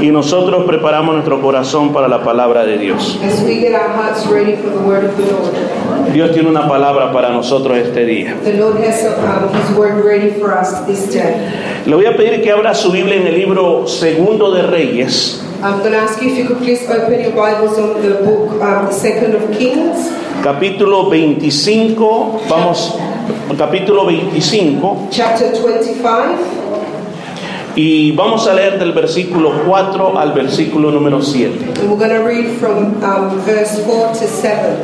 y nosotros preparamos nuestro corazón para la palabra de Dios. as we get our hearts ready for the word of the Lord. Dios tiene una palabra para nosotros este día. Um. Le voy a pedir que abra su Biblia en el libro Segundo de Reyes, I'm going to ask you if you could please open your Bibles on the book, the Second of Kings, capítulo 25, vamos, capítulo 25, chapter 25, y vamos a leer del versículo 4 al versículo número 7. and we're going to read from um, verse 4 to 7.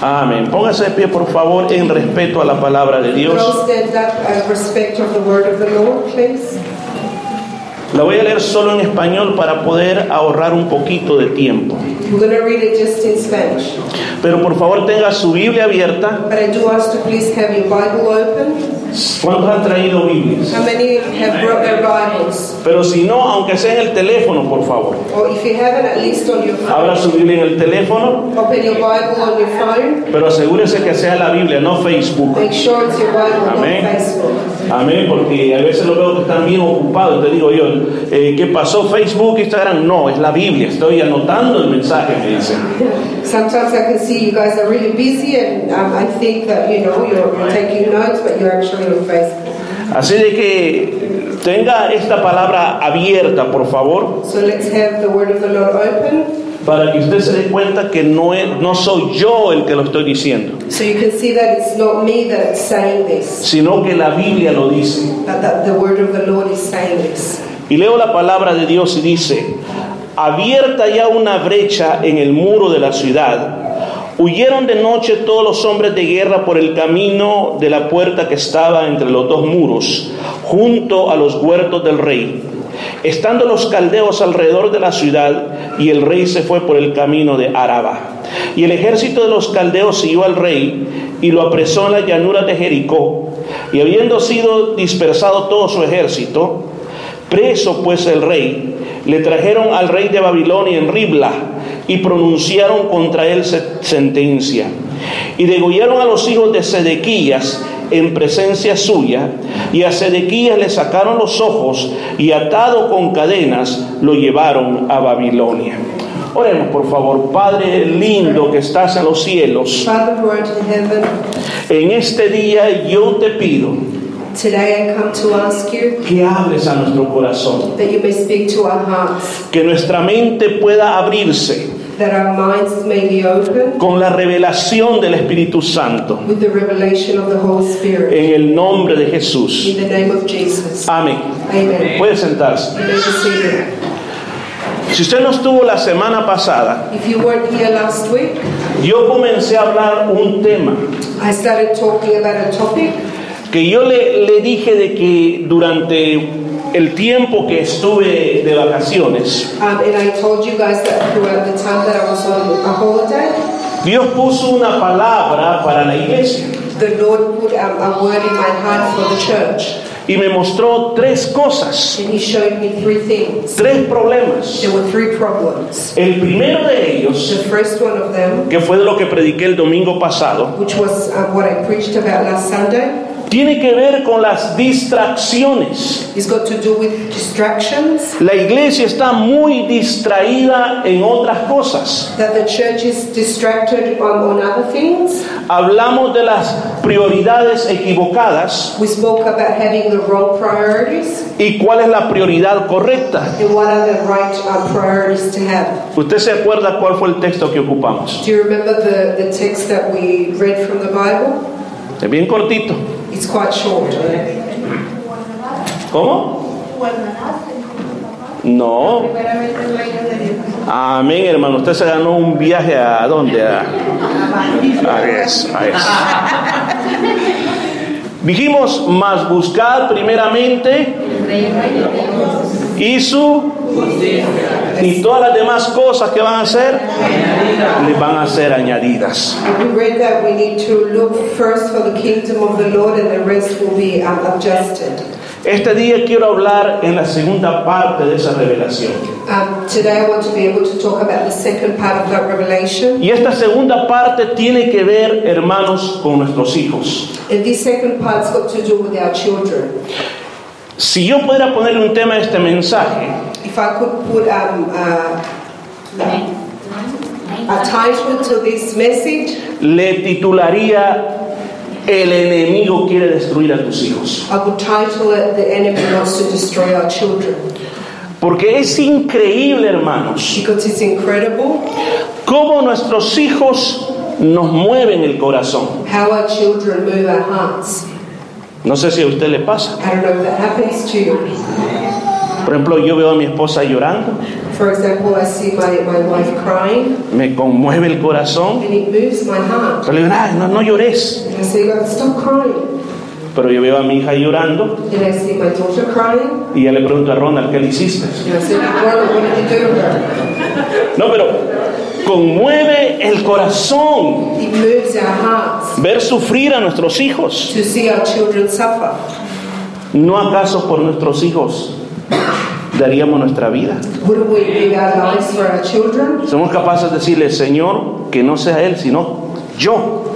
Amén. Póngase de pie, por favor, en respeto a la palabra de Dios. all stand up in respect of the word of the Lord, please? La voy a leer solo en español para poder ahorrar un poquito de tiempo. We're going to read it just in Spanish. Pero por favor tenga su Biblia abierta. But I do ask to please have your Bible open. ¿Cuántos han traído Biblias? How many have brought their Bibles? Pero si no, aunque sea en el teléfono, por favor. Or if you haven't, at least on your Abra phone. su Biblia en el teléfono, Open your Bible on your phone. pero asegúrese que sea la Biblia, no Facebook. Make sure it's your Bible, not Amén. Facebook. Amén, porque a veces lo veo que están bien ocupados. Te digo yo, eh, ¿qué pasó? Facebook, Instagram. No, es la Biblia. Estoy anotando el mensaje, me dicen. Sometimes I can see you guys are really busy, and um, I think that you know you're taking notes, but you're actually Facebook. Así de que tenga esta palabra abierta, por favor, So let's have the word of the Lord open, para que usted se dé cuenta que no, es- no soy yo el que lo estoy diciendo, so you can see that it's not me that's saying this, sino que la Biblia lo dice. that the word of the Lord is saying this. Y leo la palabra de Dios y dice, abierta ya una brecha en el muro de la ciudad, huyeron de noche todos los hombres de guerra por el camino de la puerta que estaba entre los dos muros, junto a los huertos del rey. Estando los caldeos alrededor de la ciudad, y el rey se fue por el camino de Araba. Y el ejército de los caldeos siguió al rey y lo apresó en la llanura de Jericó. Y habiendo sido dispersado todo su ejército, Preso pues el rey, le trajeron al rey de Babilonia en Ribla y pronunciaron contra él se- sentencia. Y degollaron a los hijos de Sedequías en presencia suya, y a Sedequías le sacaron los ojos y atado con cadenas lo llevaron a Babilonia. Oremos por favor, Padre lindo que estás en los cielos, en este día yo te pido today I come to ask you que hables a nuestro corazón. that you may speak to our hearts, que nuestra mente pueda abrirse that our minds may be open con la revelación del Espíritu Santo with the revelation of the Holy Spirit. en el nombre de Jesús. In the name of Jesus. Amén. Amen. Puede sentarse. You may be seated. Si usted no estuvo la semana pasada, If you weren't here last week, yo comencé a hablar un tema I started talking about a topic que yo le, le dije de que durante el tiempo que estuve de vacaciones, Um, and I told you guys that throughout the time that I was on a holiday, Dios puso una palabra para la iglesia the Lord put um, a word in my heart for the church. y me mostró tres cosas, And He showed me three things. tres problemas. There were three problems. El primero de ellos The first one of them, que fue de lo que prediqué el domingo pasado, which was uh, what I preached about last Sunday, tiene que ver con las distracciones. is got to do with distractions. La iglesia está muy distraída en otras cosas. That the church is distracted on other things. Hablamos de las prioridades equivocadas We spoke about having the wrong priorities y cuál es la prioridad correcta. and what are the right priorities to have. ¿Usted se acuerda cuál fue el texto que ocupamos? Do you remember the, the text that we read from the Bible? Es bien cortito. It's quite short. ¿Cómo? No. Amén, hermano. Usted se ganó un viaje a dónde? A, a eso, a eso. Dijimos, más buscar primeramente y su y todas las demás cosas que van a hacer les van a ser añadidas. We read that we need to look first for the kingdom of the Lord and the rest will be um, adjusted. Este día quiero hablar en la segunda parte de esa revelación. Um, today I want to be able to talk about the second part of that revelation. Y esta segunda parte tiene que ver, hermanos, con nuestros hijos. And this second part's got to do with our children. Si yo pudiera ponerle un tema a este mensaje, If I could put um, uh, a title to this message, le titularía El enemigo quiere destruir a tus hijos. I would title it The Enemy Wants to Destroy Our Children. Porque es increíble, hermanos, Because it's incredible cómo nuestros hijos nos mueven el corazón. how our children move our hearts. No sé si a usted le pasa. I don't know if that happens to you. Por ejemplo, yo veo a mi esposa llorando, For example, I see my, my wife crying me conmueve el corazón. and it moves my heart. Pero le digo, "Ay, no, no llores. And I say, God, stop crying. Pero yo veo a mi hija llorando And I see my daughter crying. y ya le pregunto a Ronald, ¿qué le hiciste? And I say, Ronald, what did you do to her? No, pero conmueve el corazón It moves our hearts ver sufrir a nuestros hijos. to see our children suffer. ¿No acaso por nuestros hijos daríamos nuestra vida? Wouldn't we give our lives for our children? Somos capaces de decirle, Señor, que no sea Él, sino yo.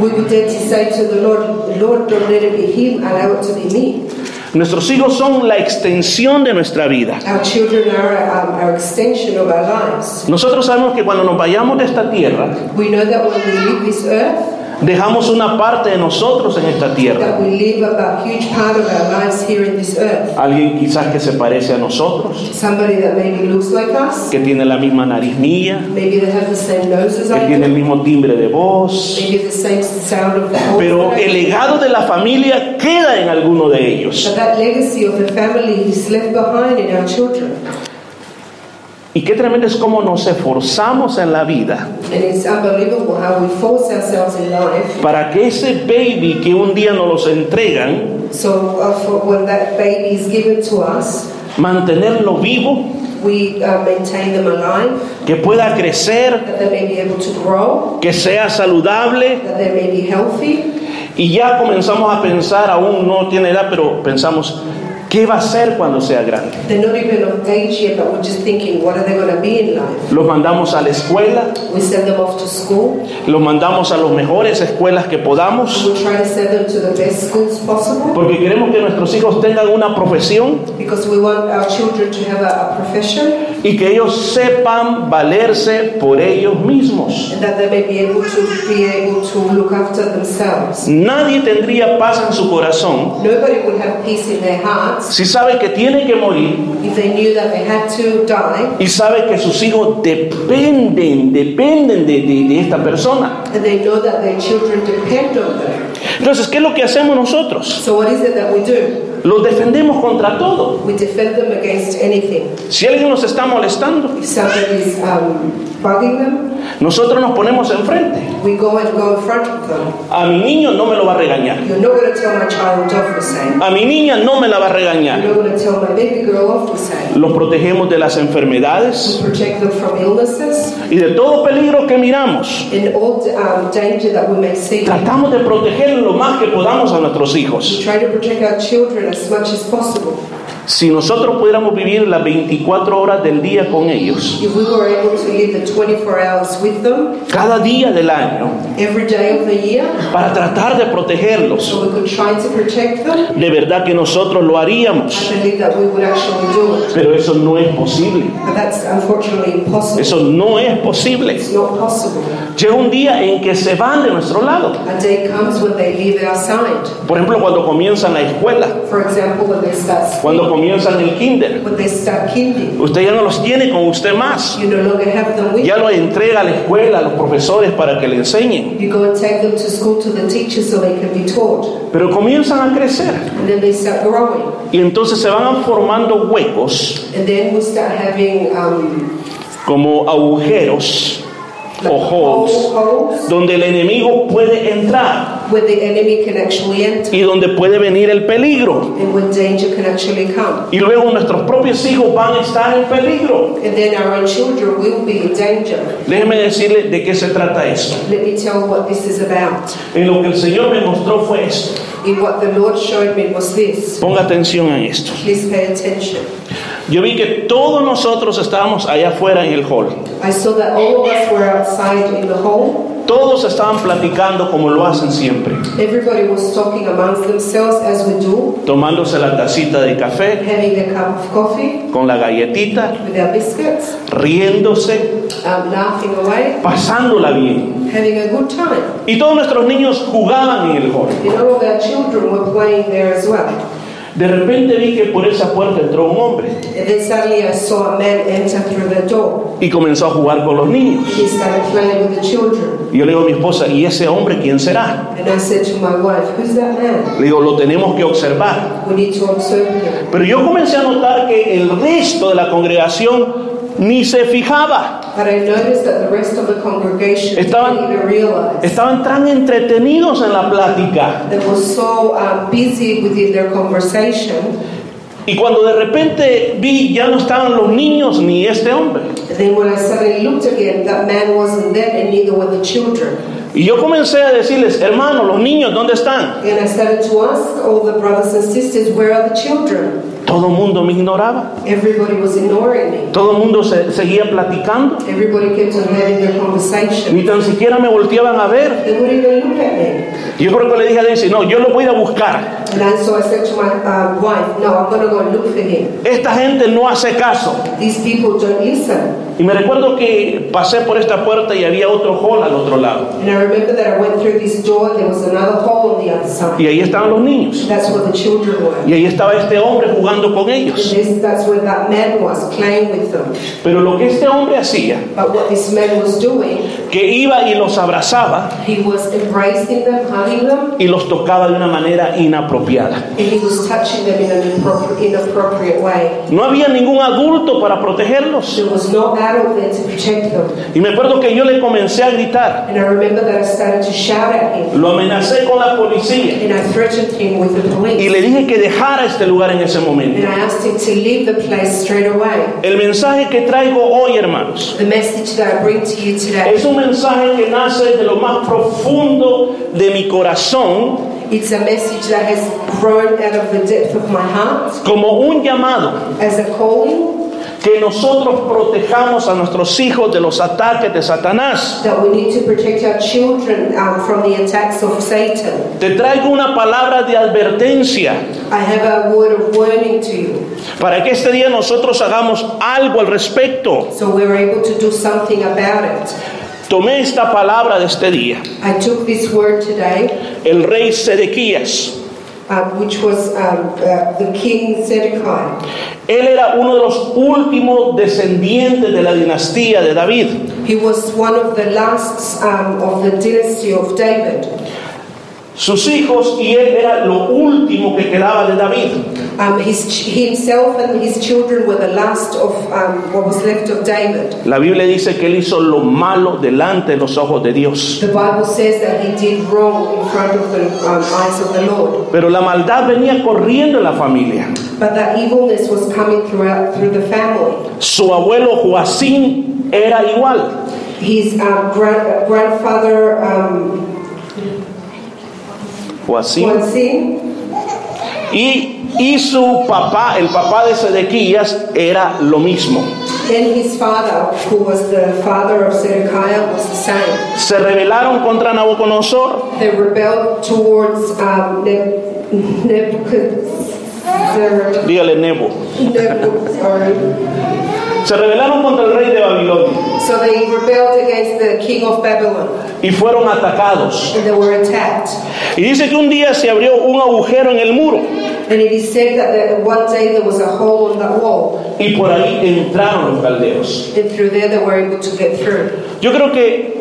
We would to say to the Lord, Lord, don't let it be him, allow it to be me. Nuestros hijos son la extensión de nuestra vida. Our children are um, our extension of our lives. Nosotros sabemos que cuando nos vayamos de esta tierra, We know that when we leave this earth, dejamos una parte de nosotros en esta tierra. that we live a huge part of our lives here in this earth. Alguien quizás que se parece a nosotros, Somebody that maybe looks like us, que tiene la misma nariz mía, maybe they have the same nose as que I tiene el mismo timbre de voz. maybe the same sound of the voice Pero el do. legado de la familia queda en alguno de ellos. But that legacy of the family is left behind in our children. Y qué tremendo es cómo nos esforzamos en la vida And it's unbelievable how we force ourselves in life. para que ese baby que un día nos los entregan, So uh, for when that baby is given to us, mantenerlo vivo, we uh, maintain them alive, que pueda crecer, that they may be able to grow, que sea saludable. that they may be healthy. Y ya comenzamos a pensar, aún no tiene edad, pero pensamos, ¿qué va a ser cuando sea grande? Los mandamos a la escuela, We send them off to school. los mandamos a las mejores escuelas que podamos, We try to send them to the best schools possible porque queremos que nuestros hijos tengan una profesión because we want our children to have a, a profession y que ellos sepan valerse por ellos mismos. and that they may be able to be able to look after themselves. Nadie tendría paz en su corazón Nobody would have peace in their hearts si sabe que tiene que morir if they knew that they had to die y sabe que sus hijos dependen, dependen de, de- de esta persona. and they know that their children depend on them. Entonces, ¿qué es lo que hacemos nosotros? So what is it that we do? Los defendemos contra todo. We defend them against anything. Si alguien nos está molestando, If somebody is um, bugging them, nosotros nos ponemos enfrente. we go and go in front of them. A mi niño no me lo va a regañar. You're not going to tell my child off for saying. A mi niña no me la va a You're regañar. not going to tell my baby girl off for saying. Los protegemos de las We enfermedades protect them from illnesses y de todo peligro que miramos. and all um, danger that we may see. Tratamos de proteger lo más que podamos a nuestros We hijos. try to protect our children as much as possible. Si nosotros pudiéramos vivir las 24 horas del día con ellos, If we were able to live the 24 hours with them cada día del año, every day of the year, para tratar de protegerlos, so we could try to protect them, de verdad que nosotros lo haríamos. I believe that we would actually do it. Pero eso no es posible. But that's unfortunately impossible. Eso no es posible. It's not possible. Llega un día en que se van de nuestro lado. A day comes when they leave our side. Por ejemplo, cuando comienzan la escuela, For example, when they start cuando comienzan el kinder. when they start Usted ya no los tiene con usted más. you no longer have them with Ya los entrega la escuela, a los profesores para que le enseñen. You go and take them to school to the teachers so they can be taught. Pero comienzan a crecer. And then they start growing. Y entonces se van formando huecos And then we start having um, como agujeros o holes donde el enemigo puede entrar where the enemy can actually enter y donde puede venir el peligro. and when danger can actually come. Y luego nuestros propios hijos van a estar en peligro. And then our own children will be in danger. Déjeme decirle de qué se trata esto. Let me tell what this is about. En lo que el Señor me mostró fue esto. In what the Lord showed me was this. Ponga atención a esto. Please pay attention. Yo vi que todos nosotros estábamos allá afuera en el hall. I saw that all of us were outside in the hall. Todos estaban platicando como lo hacen siempre, Everybody was talking amongst themselves as we do, tomándose la tacita de café having a cup of coffee con la galletita, with our biscuits, riéndose, um, laughing away, pasándola bien. having a good time. Y todos nuestros niños jugaban en el hall. And all of our children were playing there as well. De repente vi que por esa puerta entró un hombre And then suddenly I saw a man enter through the door. y comenzó a jugar con los niños. He started playing with the children. Y yo le digo a mi esposa, ¿y ese hombre quién será? Le digo, lo tenemos que observar. We need to observe him. Pero yo comencé a notar que el resto de la congregación ni se fijaba. But I noticed that the rest of the congregation Estaban-. Estaban tan entretenidos en la plática. They were so busy within their conversation. Y cuando de repente vi, ya no estaban los niños ni este hombre. And then when I suddenly looked again, that man wasn't there and neither were the children. Y yo comencé a decirles, hermanos, los niños, ¿dónde están? And I started to ask all the brothers and sisters, Where are the children? Todo el mundo me ignoraba. Everybody was ignoring me. Todo el mundo se, seguía platicando. Everybody kept on having their conversation. Ni tan siquiera me volteaban a ver. They wouldn't even look at me. Yo creo que le dije a Daisy, no, yo lo voy a buscar. And so I said to my uh, wife, No, I'm going to go and look for him. Esta gente no hace caso. These people don't listen. Y me recuerdo que pasé por esta puerta y había otro hall al otro lado. And I remember that I went through this door, there was another on the other side. Y ahí estaban los niños. That's where the children were. Y ahí estaba este hombre jugando con And ellos. Pero lo que este hombre hacía, que iba y los abrazaba he was embracing them, hugging them, y los tocaba de una manera inapropiada. and he was touching them in an inappropriate, inappropriate way. No había ningún adulto para protegerlos. There was no adult there to protect them. Y me acuerdo que yo le comencé a gritar. Lo amenacé con la policía. and I threatened him with the Y le dije que dejara este lugar en ese momento. And I asked him to leave the place straight away. El mensaje que traigo hoy, hermanos, The message that I bring to you today, es un mensaje que nace de lo más profundo de mi corazón it's a message that has grown out of the depth of my heart como un llamado as a calling que nosotros protejamos a nuestros hijos de los ataques de Satanás. that we need to protect our children from the attacks of Satan. Te traigo una palabra de advertencia I have a word of warning to you, para que este día nosotros hagamos algo al respecto. so we're able to do something about it. Tomé esta palabra de este día. I took this word today, El rey Sedequías, um, which was um, uh, the king Zedekiah. él era uno de los últimos descendientes de la dinastía de David. He was one of the last um, of the dynasty of David. Sus hijos y él era lo último que quedaba de David. Um, his, himself and his children were the last of um, what was left of David. La Biblia dice que él hizo lo malo delante de los ojos de Dios. The Bible says that he did wrong in front of the um, eyes of the Lord. Pero la maldad venía corriendo en la familia. But that evilness was coming throughout through the family. Su abuelo Joacín era igual. His um, grand, grandfather um, Joacín. Joacim Y, y su papá, el papá de Sedequías, era lo mismo. and his father, who was the father of Zedekiah, was the same. Se rebelaron contra Nabucodonosor They rebelled towards um, dígale Nebo. Nebu- sorry. Se rebelaron contra el rey de Babilonia So they rebelled against the king of Babylon y fueron atacados. and they were attacked. Y dice que un día se abrió un agujero en el muro And it is said that one day there was a hole in wall, y por ahí entraron los caldeos. and through there they were able to get through. Yo creo que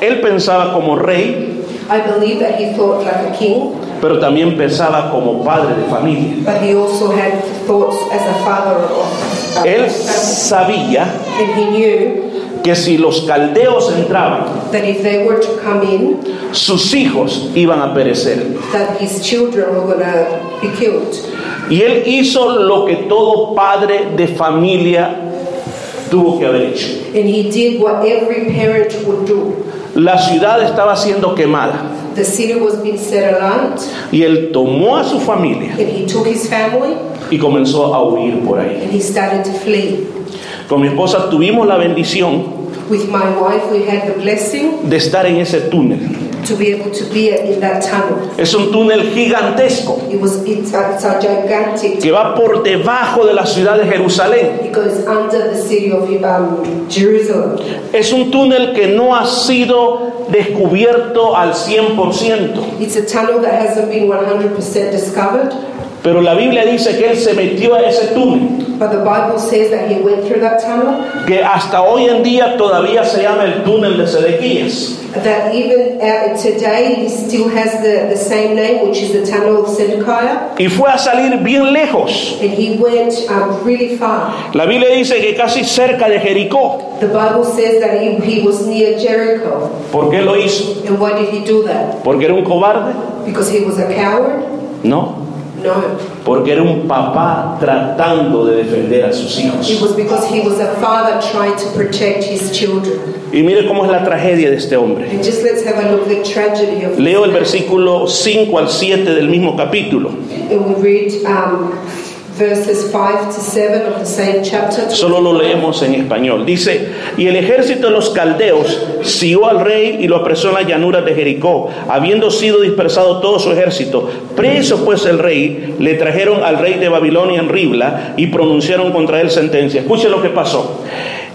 él pensaba como rey, I believe that he thought like a king, pero también pensaba como padre de familia. but he also had thoughts as a father of. Él sabía and he knew que si los caldeos entraban, that if they were to come in, sus hijos iban a perecer. that his children were going to be killed. Y él hizo lo que todo padre de familia tuvo que haber hecho. And he did what every parent would do. La ciudad estaba siendo quemada The city was being set y él tomó a su familia and he took his family y comenzó a huir por ahí. and he started to flee. Con mi esposa tuvimos la bendición With my wife, we had the blessing de estar en ese túnel. To be able to be in that tunnel. Es un túnel gigantesco It was it's a, it's a gigantic. que va por debajo de la ciudad de Jerusalén. It goes under the city of um, Jerusalem. Es un túnel que no ha sido descubierto al 100%, It's a tunnel that hasn't been 100% discovered, pero la Biblia dice que él se metió a ese túnel, but the Bible says that he went through that tunnel. que hasta hoy en día todavía se llama el túnel de Sedequías. That even uh, today he still has the, the same name, which is the tunnel of Zedekiah, Y fue a salir bien lejos. and he went um, really far. La Biblia dice que casi cerca de Jericó. The Bible says that he, he was near Jericho. ¿Por qué lo hizo? And why did he do that? ¿Porque era un cobarde? Because he was a coward? No, No. porque era un papá tratando de defender a sus It hijos. was because he was a father trying to protect his children. Y mire cómo es la tragedia de este hombre. And just let's have a look at the tragedy of Leo el versículo 5 al 7 del mismo capítulo. Read um, verses 5 to 7 of the same chapter. Solo lo leemos en español. Dice, y el ejército de los caldeos siguió al rey y lo apresó en las llanuras de Jericó, habiendo sido dispersado todo su ejército. Preso pues el rey, le trajeron al rey de Babilonia en Ribla y pronunciaron contra él sentencia. Escuche lo que pasó.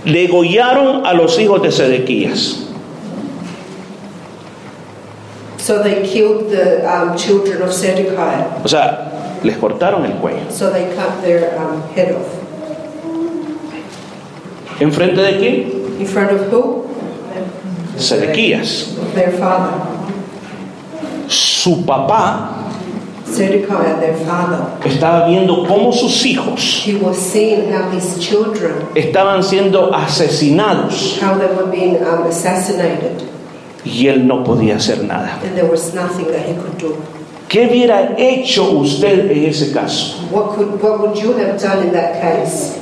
Degollaron a los hijos de Sedequías. So they killed the um, children of Zedekiah. O sea, les cortaron el cuello. So they cut their um, head off. ¿En frente de quién? In front of who? Sedequías. Their father. Su papá estaba viendo cómo sus hijos estaban siendo asesinados how they were being um, y él no podía hacer nada. ¿Qué hubiera hecho usted en ese caso? What could, what would you have done in that case?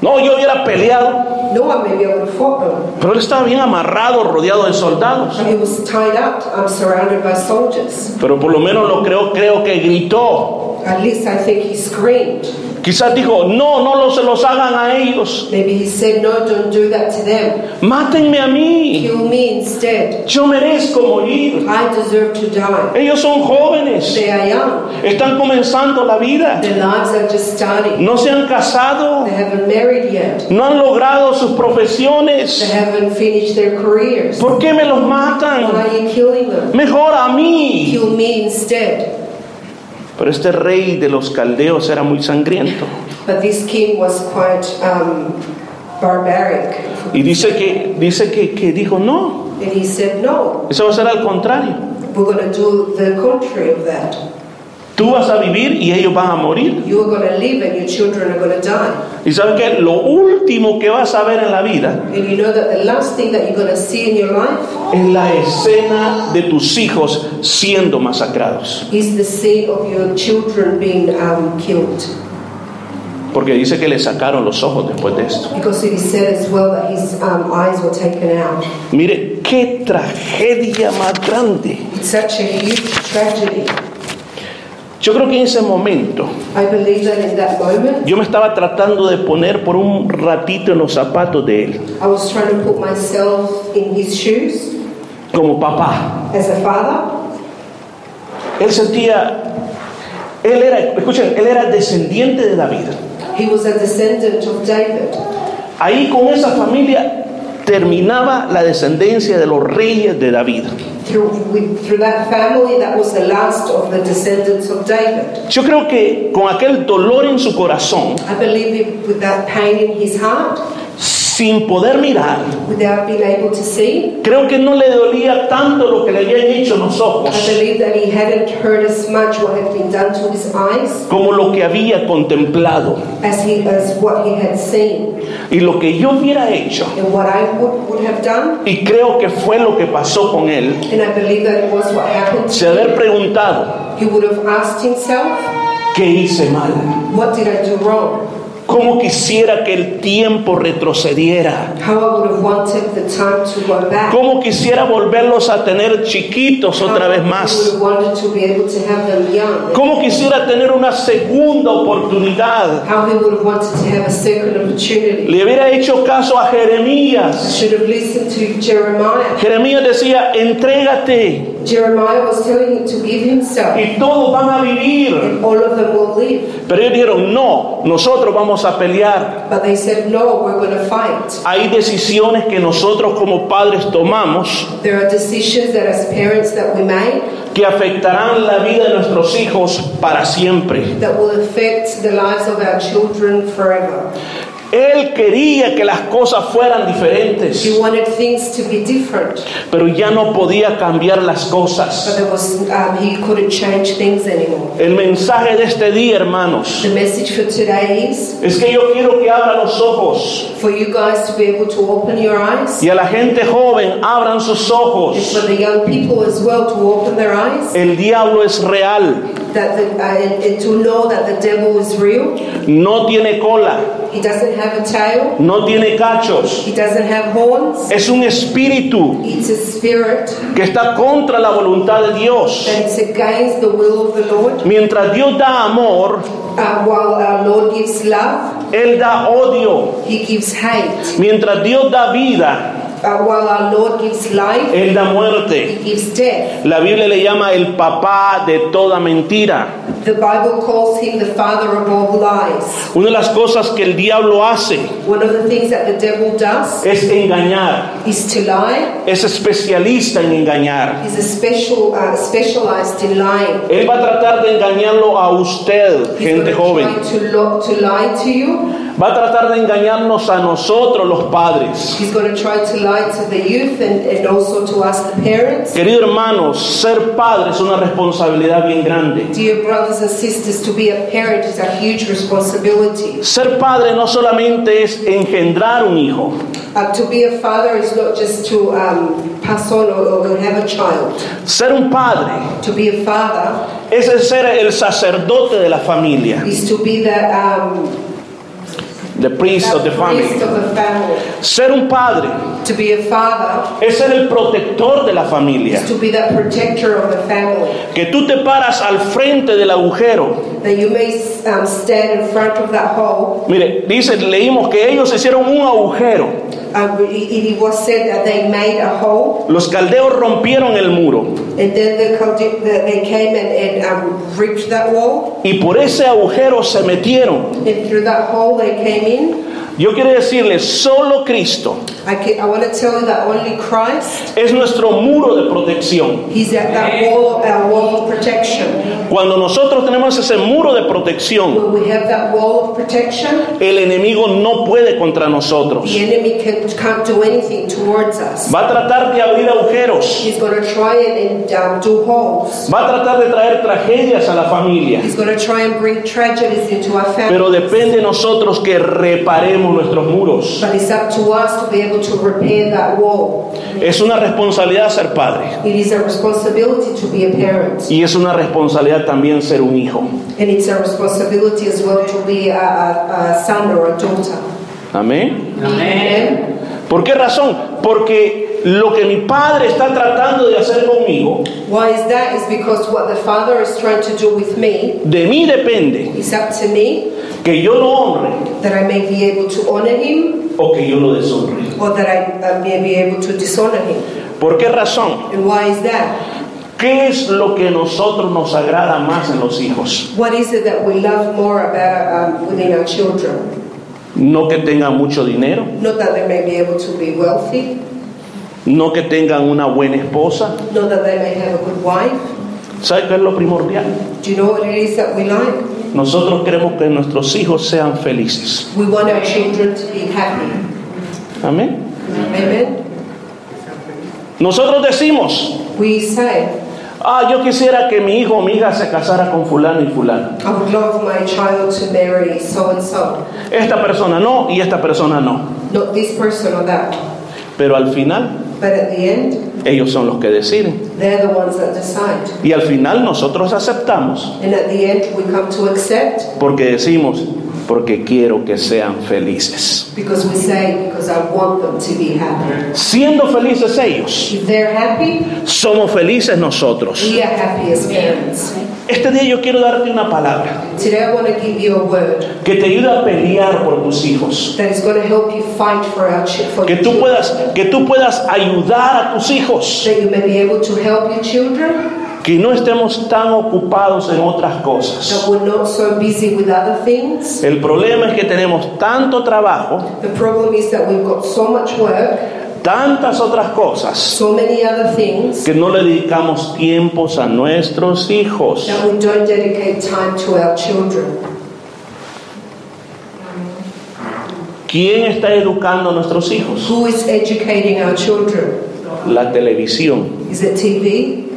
No, yo hubiera peleado, No maybe I would have fought them. pero él estaba bien amarrado, rodeado de soldados. He was tied up, um, surrounded by soldiers. Pero por lo menos lo creo, creo que gritó. At least I think he screamed. Quizás dijo, no, no lo, se los hagan a ellos. Maybe he said, No, don't do that to them. Mátenme a mí. Kill me instead. Yo merezco morir. I deserve to die. Ellos son jóvenes. They are young. Están comenzando la vida. Their lives are just starting. No se han casado. They haven't married yet. No han logrado sus They profesiones. haven't finished their careers. ¿Por qué me los Why matan? are you killing them? Mejor a mí. Kill me instead. Pero este rey de los caldeos era muy sangriento. But this king was quite um, barbaric. Y dice que, dice que, que dijo, no, And he said, No, eso va a ser al contrario. we're going to do the contrary of that. Tú vas a vivir y ellos van a morir. Going to live and your children are going to die. Y sabes que lo último que vas a ver en la vida And you know that the last thing that you're going to see in your life es la escena de tus hijos siendo masacrados. is the scene of your children being um, killed. Porque dice que le sacaron los ojos después de esto. Because it is said as well that his um, eyes were taken out. Mire, qué tragedia más grande. It's such a huge tragedy. Yo creo que en ese momento moment, yo me estaba tratando de poner por un ratito en los zapatos de él, I was trying to put myself in his shoes como papá. as a father. Él sentía, él era, escuchen, él era descendiente de David. He was a descendant of David. Ahí con esa familia terminaba la descendencia de los reyes de David. Yo creo que con aquel dolor en su corazón, I with that pain in his heart, sin poder mirar, without being able to see, creo que no le dolía tanto lo que le habían hecho los I ojos believe that he hadn't heard as much what had been done to his eyes como lo que había contemplado. as he as what he had seen. Y lo que yo hubiera hecho, And what I would, would have done, y creo que fue lo que pasó con él, and I believe that it was what happened se haber preguntado, he would have asked himself, ¿qué hice mal? What did I do wrong? Cómo quisiera que el tiempo retrocediera. Cómo quisiera volverlos a tener chiquitos otra vez más. Cómo quisiera tener una segunda oportunidad. Le hubiera hecho caso a Jeremías. should have listened to Jeremiah. Jeremías decía, entrégate Jeremiah was telling him to give himself, y todos van a vivir. and all of them will live. Pero ellos dijeron, no, nosotros vamos a pelear. But they said, no, we're going to fight. Hay decisiones que nosotros como padres tomamos There are decisions that as parents that we make que afectarán la vida de nuestros hijos para siempre. that will affect the lives of our children forever. Él quería que las cosas fueran diferentes, He wanted things to be different, pero ya no podía cambiar las but cosas. there was um, he couldn't change things anymore. El mensaje de este día, hermanos, The message for today is es que yo quiero que abran los ojos for you guys to be able to open your eyes, y a la gente joven abran sus and ojos. for the young people as well to open their eyes, El diablo es real, that the, uh, to know that the devil is real. no tiene cola, He doesn't have a tail. no tiene cachos. He doesn't have horns. Es un espíritu It's a spirit que está contra la voluntad de Dios. that it's against the will of the Lord. Mientras Dios da amor, Uh, while our Lord gives love, Él da odio. He gives hate. Mientras Dios da vida, while our Lord gives life, Él da He muerte. gives death. La Biblia le llama el papá de toda mentira. The Bible calls Him the father of all lies. Una de las cosas que el diablo hace One of the things that the devil does es engañar. is to lie. Es especialista en engañar. He's a special, uh, specialized in lying. Él va a tratar de engañarlo a usted, He's gente going joven. to try to, lo- to lie to you. Va a tratar de engañarnos a nosotros los padres. He's going to try to lie Queridos hermanos, ser padre es una responsabilidad bien grande. Dear brothers and sisters, to be a parent is a huge responsibility. Ser padre no solamente es engendrar un hijo, Uh, to be a father is not just to um, pass on or, or have a child. ser un padre To be a father es el ser el sacerdote de la familia, is to be the, um, the priest of the family. of the family. Ser un padre To be a father es ser el protector de la familia. to be the protector of the family. Que tú te paras al frente del agujero. That you may um, stand in front of that hole. Mire, dice, leímos que ellos hicieron un agujero. It, it was said that they made a hole, Los caldeos rompieron el muro and then the, they came and, and um, ripped that wall. y por ese agujero se metieron. And through that hole they came in. Yo quiero decirles, solo Cristo I, can, I want to tell you that only Christ es nuestro muro de protección. He's at that wall, our wall of protection. Cuando nosotros tenemos ese muro de protección, When we have that wall of protection, el enemigo no puede contra nosotros. the enemy can, can't do anything towards us. Va a tratar de abrir agujeros. He's going to try and, and um, do holes. Va a tratar de traer tragedias a la familia. He's going to try and bring tragedies into our. Pero depende de nosotros que reparemos nuestros muros. But it's up to us to be able to repair that wall. Es una responsabilidad ser padre. It is a responsibility to be a parent. Y es una responsabilidad también ser un hijo. And it's a responsibility as well to be a, a, a son or a daughter. Amén. Amen. ¿Por qué razón? Porque lo que mi padre está tratando de hacer conmigo, Why is that? Is because what the Father is trying to do with me de mí depende It's up to me que yo lo honre that I may be able to honor him o que yo lo deshonre. or that I, I may be able to dishonor him. ¿Por qué razón? And why is that? ¿Qué es lo que nosotros nos agrada más en los hijos? What is it that we love more about um, within our children? No que tengan mucho dinero, Not that they may be able to be wealthy, no que tengan una buena esposa. not that they may have a good wife. ¿Sabe qué es lo primordial? Do you know what it is that we like? Nosotros queremos que nuestros hijos sean felices. We want our children to be happy. Amén. Amen. Nosotros decimos, We say, ah, yo quisiera que mi hijo o mi hija se casara con fulano y fulano. I would love my child to marry so and so, Esta persona no y esta persona no. not this person or that. Pero al final, But at the end, ellos son los que deciden. they're the ones that decide. Y al final nosotros aceptamos And at the end, we come to accept porque decimos, porque quiero que sean felices. Because we say, because I want them to be happy. Siendo felices ellos, If they're happy, somos felices nosotros. we are happy as parents. Este día yo quiero darte una palabra Today I want to give you a word que te ayude a pelear por tus hijos. that is going to help you fight for our chi- for Que your tú children. puedas, que tú puedas ayudar a tus hijos. That you may be able to help your children. Que no estemos tan ocupados en otras That cosas. we're not so busy with other things. El problema es que tenemos tanto trabajo, The problem is that we've got so much work, tantas otras cosas, so many other things, que no le dedicamos tiempos a nuestros hijos. that we don't dedicate time to our children. ¿Quién está educando a nuestros hijos? Who is educating our children? La televisión. Is it TV?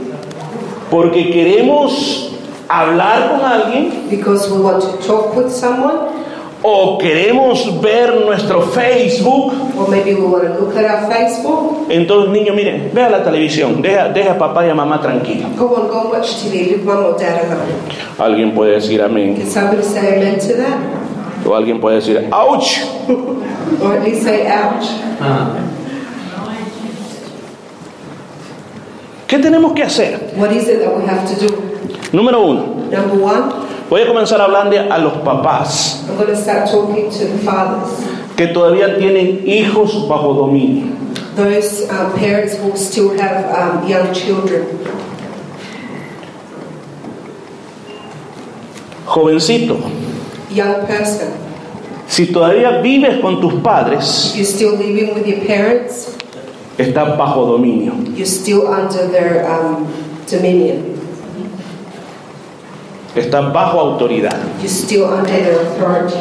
Porque queremos hablar con alguien Because we want to talk with someone? o queremos ver nuestro Facebook. Or maybe we want to look at our Facebook? Entonces, niño, mire, vea la televisión, deja, deja a papá y a mamá tranquilo. Go on, go and watch TV, leave mum or dad alone. Alguien puede decir amén. Can somebody say amen to that? O alguien puede decir, ouch. Or at least say ouch. ¿Qué tenemos que hacer? What is it that we have to do? Número uno, Number one, voy a comenzar a hablarle a los papás I'm going to start talking to the fathers. que todavía tienen hijos bajo dominio. Those um, parents who still have um, young children. Jovencito, Young person, si todavía vives con tus padres, if you're still living with your parents, estás bajo dominio. you're still under their um, dominion. Estás bajo autoridad. You're still under their authority.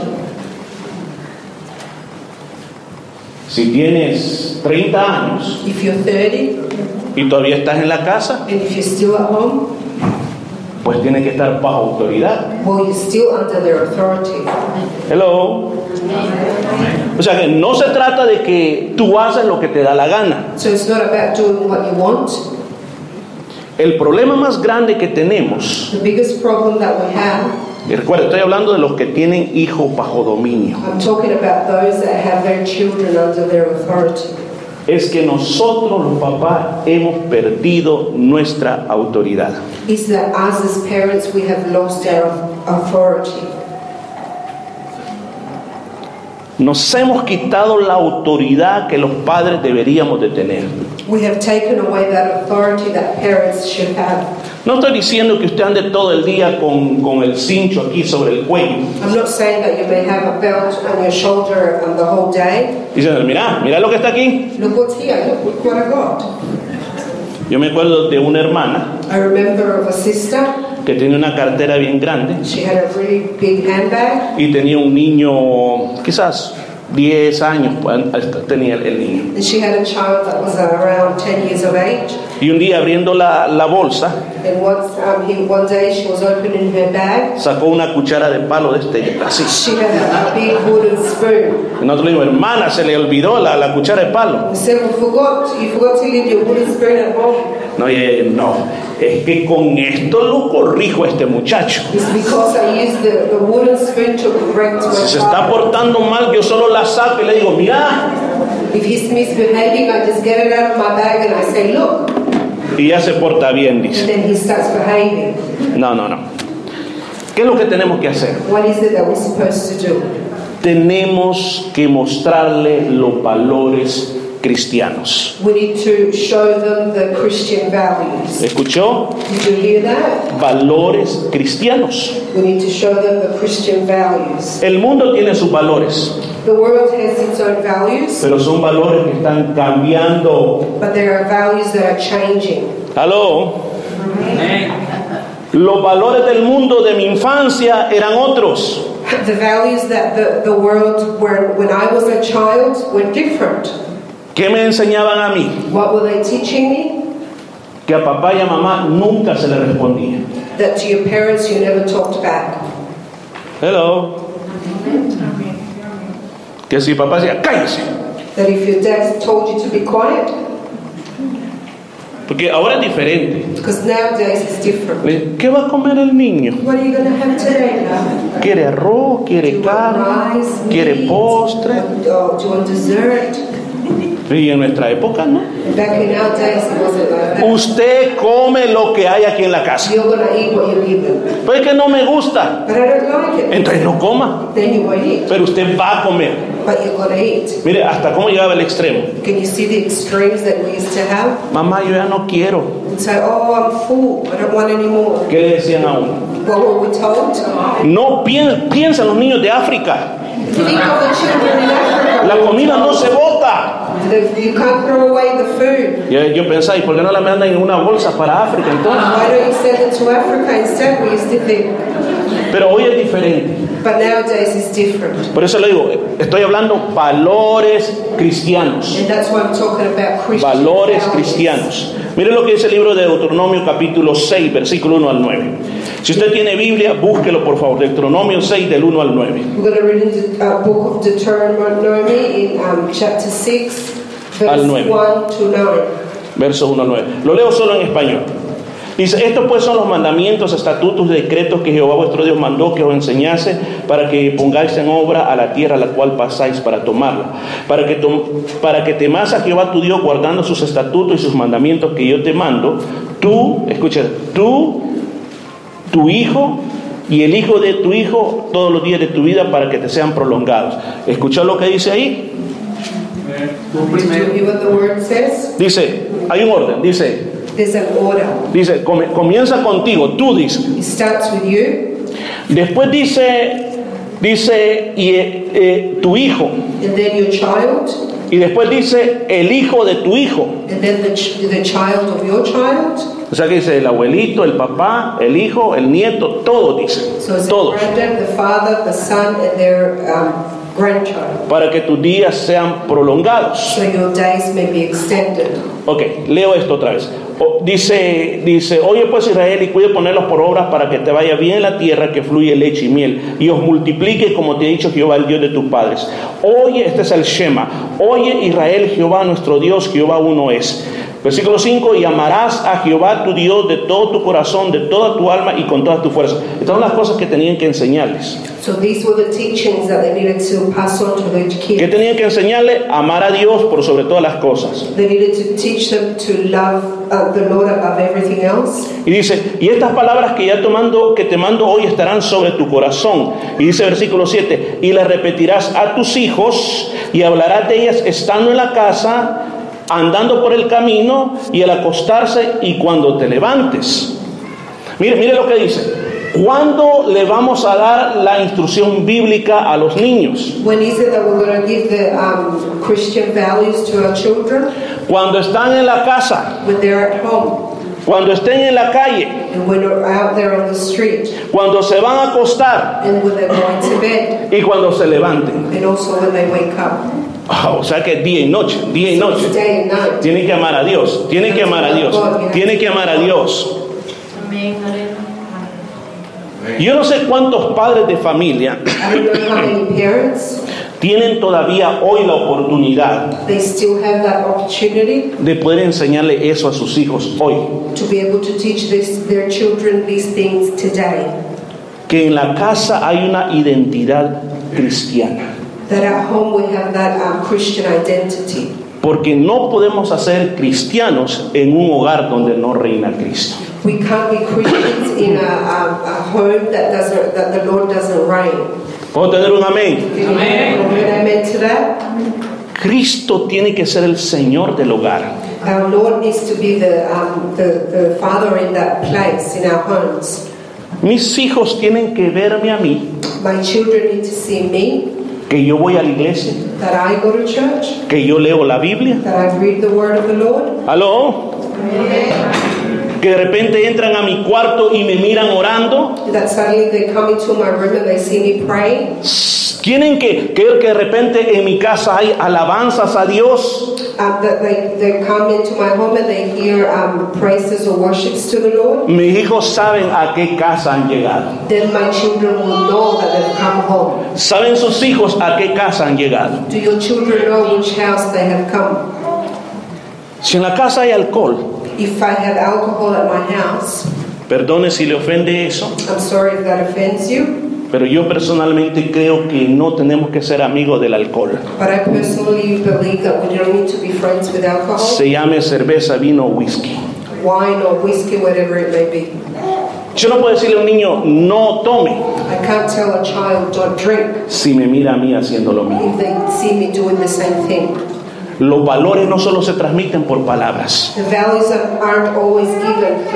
Si tienes 30 años If you're 30 y todavía estás en la casa, and if you're still at home, pues tienes que estar bajo autoridad. well, you're still under their authority. Hello. O sea que no se trata de que tú haces lo que te da la gana. So it's not about doing what you want. El problema más grande que tenemos, The biggest problem that we have, y recuerda, estoy hablando de los que tienen hijos bajo dominio, I'm talking about those that have their children under their authority, es que nosotros los papás hemos perdido nuestra autoridad. is that us as parents, we have lost our authority. Nos hemos quitado la autoridad que los padres deberíamos de tener. We have taken away that authority that parents should have. No estoy diciendo que usted ande todo el día con, con el cincho aquí sobre el cuello. I'm not saying that you may have a belt on your shoulder um, the whole day. Diciendo, mira, mira lo que está aquí. Look what's here, look, look what I got. Yo me acuerdo de una hermana I remember of a sister, que tenía una cartera bien grande she had a really big handbag y tenía un niño, quizás 10 años pues, tenía el niño. and she had a child that was around 10 years of age. Y un día abriendo la, la bolsa, once, um, he, one day she was opening her bag, sacó una cuchara de palo de este, así. she had a, a big wooden spoon. Y nosotros le digo, hermana, se le olvidó la, la cuchara de palo. No, ella, no, es que con esto lo corrijo a este muchacho. The, the Si se está portando mal, yo solo la saco y le digo, mira, If he's misbehaving, I just get it out of my bag and I say, look. y ya se porta bien, And dice. then he starts behaving. No, no, no. ¿Qué es lo que tenemos que hacer? What is it that we're supposed to do? Tenemos que mostrarle los valores cristianos. We need to show them the Christian values. ¿Escuchó? Did you hear that? Valores cristianos. We need to show them the Christian values. El mundo tiene sus valores, The world has its own values, pero son valores que están cambiando. but there are values that are changing. Aló. Los valores del mundo de mi infancia eran otros. The values that the, the world were when I was a child were different. ¿Qué me enseñaban a mí? What were they teaching me? Que a papá y a mamá nunca se le respondía. That to your parents you never talked back. Hello. Que si papá decía, cállese, That if your dad told you to be quiet, Porque ahora es diferente. Because nowadays it's different. ¿Qué va a comer el niño? What are you going to have today, love? ¿Quiere arroz? ¿Quiere carne? ¿Quiere postre? Y en nuestra época no. Back in our days, it wasn't like that. Usted come lo que hay aquí en la casa. Pues es que no me gusta. But I don't like it. Entonces no coma. Then you won't eat. Pero usted va a comer. But you're going to eat. Mire, hasta cómo llegaba el extremo. Can you see the extremes that we used to have? Mamá, yo ya no quiero. Oh. ¿Qué le decían a uno? What were we told? No pi- piensa en los niños de África. La comida no se bota. You can't throw away the food. Yo, yo pensaba, ¿y por qué no la mandan en una bolsa para África entonces? Why don't you send it to Africa instead? We used to think. Pero hoy es diferente. But nowadays it's different. Por eso le digo, estoy hablando valores cristianos. And that's why I'm talking about Christian Valores values. cristianos. Mire lo que dice el libro de Deuteronomio capítulo 6, versículo 1 al 9. Si usted tiene Biblia, búsquelo por favor. Deuteronomio 6 del 1 al 9. We're going to read in the uh, um, chapter 6, Al verse nueve. 1 to 9. Versos 1 al 9. Lo leo solo en español. Dice, estos pues son los mandamientos, estatutos y decretos que Jehová vuestro Dios mandó que os enseñase para que pongáis en obra a la tierra a la cual pasáis para tomarla. Para que, tom- para que temas a Jehová tu Dios guardando sus estatutos y sus mandamientos que yo te mando, tú, escucha, tú, tu hijo y el hijo de tu hijo todos los días de tu vida para que te sean prolongados. ¿Escucha lo que dice ahí? Did you hear what the word says? Dice, hay un orden, dice, There's an order. dice, comienza contigo, tú dices. It starts with you, Después dice, dice, y eh, eh, tu hijo. and then your child, Y después dice, el hijo de tu hijo. and then the, the child of your child. O sea que dice el abuelito, el papá, el hijo, el nieto, todo dice. So the Todos. the father, the son, and their um. Para que tus días sean prolongados. So your days may be extended. Ok, leo esto otra vez. O- dice, dice, oye pues Israel y cuide ponerlos por obras para que te vaya bien la tierra que fluye leche y miel y os multiplique como te he dicho Jehová el Dios de tus padres. Oye, este es el Shema. Oye Israel, Jehová nuestro Dios, Jehová uno es. Versículo 5, y amarás a Jehová tu Dios de todo tu corazón, de toda tu alma y con todas tus fuerzas. Estas son las cosas que tenían que enseñarles. So these were the teachings that they needed to pass on to their ¿Qué tenían que enseñarle? Amar a Dios por sobre todas las cosas. They needed to teach them to love uh, the Lord above everything else. Y dice, y estas palabras que ya tomando, que te mando hoy estarán sobre tu corazón. Y dice versículo 7, y las repetirás a tus hijos y hablarás de ellas estando en la casa, andando por el camino y al acostarse y cuando te levantes. Mire, mire lo que dice. ¿Cuándo le vamos a dar la instrucción bíblica a los niños? Cuando están en la casa, When they're at home cuando estén en la calle, and when they're out there on the street cuando se van a acostar and when they're going to bed y cuando se levanten. O sea que día y noche, día y noche. it's day and night. Tiene que amar a Dios, tiene que amar a Dios, tiene que amar a Dios. Yo no sé cuántos padres de familia I don't know how many parents tienen todavía hoy la oportunidad they still have that opportunity de poder enseñarle eso a sus hijos hoy. to be able to teach this, their children these things today. Que en la casa hay una identidad cristiana. That at home we have that um, Christian identity. Porque no podemos hacer cristianos en un hogar donde no reina Cristo. We can't be Christians in a, a, a home that doesn't that the Lord doesn't reign. ¿Puedo tener un amén? An amen to that? Cristo tiene que ser el Señor del hogar. Our Lord needs to be the, um, the, the Father in that place in our homes. Mis hijos tienen que verme a mí, My children need to see me, que yo voy a la iglesia, that I go to church, que yo leo la Biblia. that I read the Word of the Lord. ¿Aló? Que de repente entran a mi cuarto y me miran orando. That suddenly they come into my room and they see me praying. Tienen que, que que de repente en mi casa hay alabanzas a Dios. Um, um. Mis hijos saben a qué casa han llegado. Then my children will know that they've come home. Saben sus hijos a qué casa han llegado. Do your children know which house they have come? Si en la casa hay alcohol, If I have alcohol at my house, Perdone si le ofende eso, I'm sorry if that offends you, pero yo personalmente creo que no tenemos que ser amigos del alcohol. but I personally believe that we don't need to be friends with alcohol, Se llame cerveza, vino o whisky. wine, or whiskey, whatever it may be. Yo no puedo decirle a un niño, no tome, I can't tell a child don't drink si me mira a mí haciendo lo mismo. if they see me doing the same thing. Los valores no solo se transmiten por palabras, given,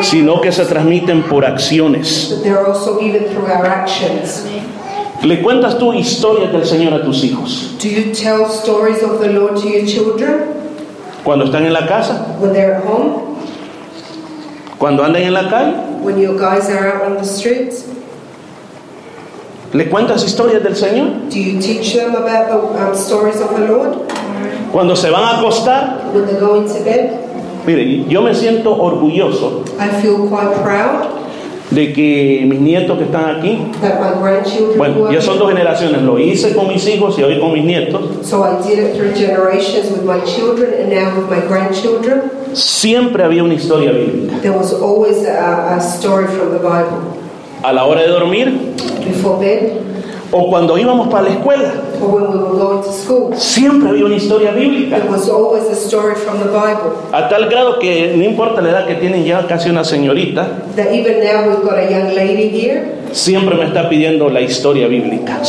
sino que se transmiten por acciones. but they're also given through our actions. ¿Le cuentas tú historias del Señor a tus hijos? Do you tell stories of the Lord to your children Cuando están en la casa, when they're at home, cuando andan en la calle, when your guys are out on the streets? ¿le cuentas historias del Señor? Do you teach them about the um, stories of the Lord Cuando se van a acostar, when they go into bed? mire, yo me siento orgulloso I feel quite proud de que mis nietos que están aquí, that my grandchildren who bueno, are ya son dos generaciones, lo hice con mis hijos y hoy con mis nietos, So I did it through generations with my children and now with my grandchildren. siempre había una historia bíblica. There was always a, a story from the Bible A la hora de dormir before bed o cuando íbamos para la escuela, or when we were going to school. siempre había una historia bíblica. There was always a story from the Bible. A tal grado que no importa la edad que tienen ya casi una señorita, That even now we've got a young lady here. siempre me está pidiendo la historia bíblica.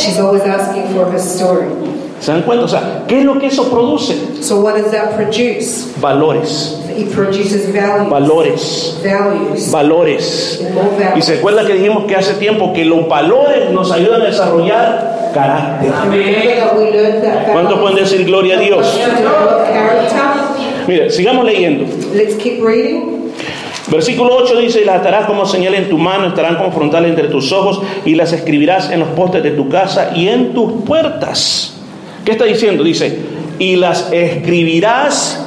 ¿Se dan cuenta? O sea, ¿qué es lo que eso produce? So what does that produce? Valores, It produces values. valores, Values. valores. Y se acuerda que dijimos que hace tiempo que los valores nos ayudan a desarrollar carácter. ¿Cuántos pueden decir gloria a Dios? Mire, sigamos leyendo. Let's keep reading. Versículo 8 dice, y las atarás como señal en tu mano, estarán como entre tus ojos, y las escribirás en los postes de tu casa y en tus puertas. ¿Qué está diciendo? Dice, y las escribirás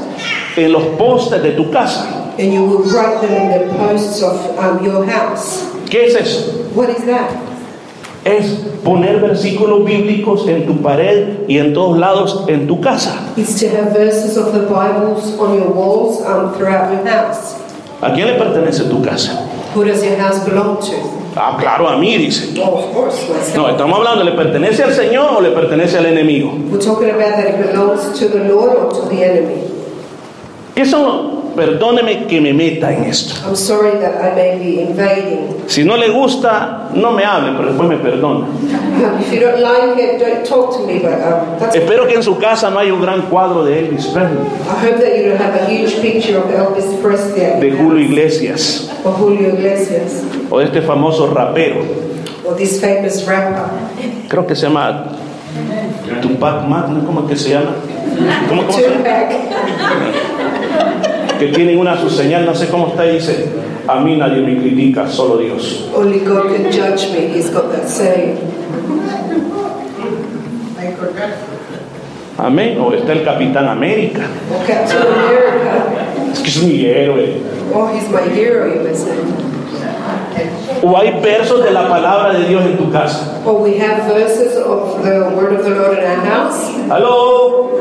en los postes de tu casa. And you will write them in the posts of um, your house. ¿Qué es eso? What is that? Es poner versículos bíblicos en tu pared y en todos lados en tu casa. It's to have verses of the Bibles on your walls um, throughout your house. ¿A quién le pertenece tu casa? Who does your house belong to? Ah, claro, a mí, dice. Oh. No, estamos hablando, ¿le pertenece al Señor o le pertenece al enemigo? ¿Qué son? Perdóneme que me meta en esto. I'm sorry that I may be invading. Si no le gusta, no me hable, pero después me perdona. Um, if you don't like it, don't talk to me, but um, that's Espero que en su casa no haya un gran cuadro de Elvis Presley, I hope that you don't have a huge picture of Elvis Presley at de your Julio house, Iglesias or Julio Iglesias o de este famoso rapero. or this famous rapper. Creo que se llama Tupac. ¿cómo es que se llama? ¿Cómo, cómo se llama? Tupac. Que tienen una su señal, no sé cómo está, y dice, a mí nadie me critica, solo Dios. Only God can judge me. He's got that saying. Amén. O está el Capitán América. Captain America. Es que es mi héroe. Oh, he's my hero, you may say. O hay versos de la palabra de Dios en tu casa. Or we have verses of the word of the Lord in our house. Aló.